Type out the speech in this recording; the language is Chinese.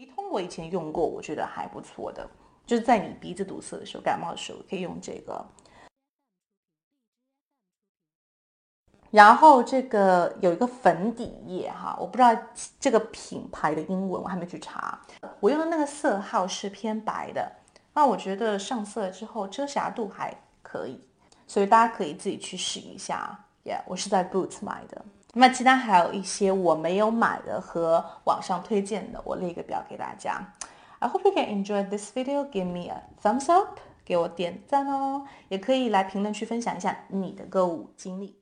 鼻通我以前用过，我觉得还不错的，就是在你鼻子堵塞的时候、感冒的时候可以用这个。然后这个有一个粉底液哈，我不知道这个品牌的英文，我还没去查。我用的那个色号是偏白的，那我觉得上色之后遮瑕度还可以，所以大家可以自己去试一下。Yeah，我是在 Boots 买的。那么其他还有一些我没有买的和网上推荐的，我列一个表给大家。I hope you can enjoy this video. Give me a thumbs up，给我点赞哦。也可以来评论区分享一下你的购物经历。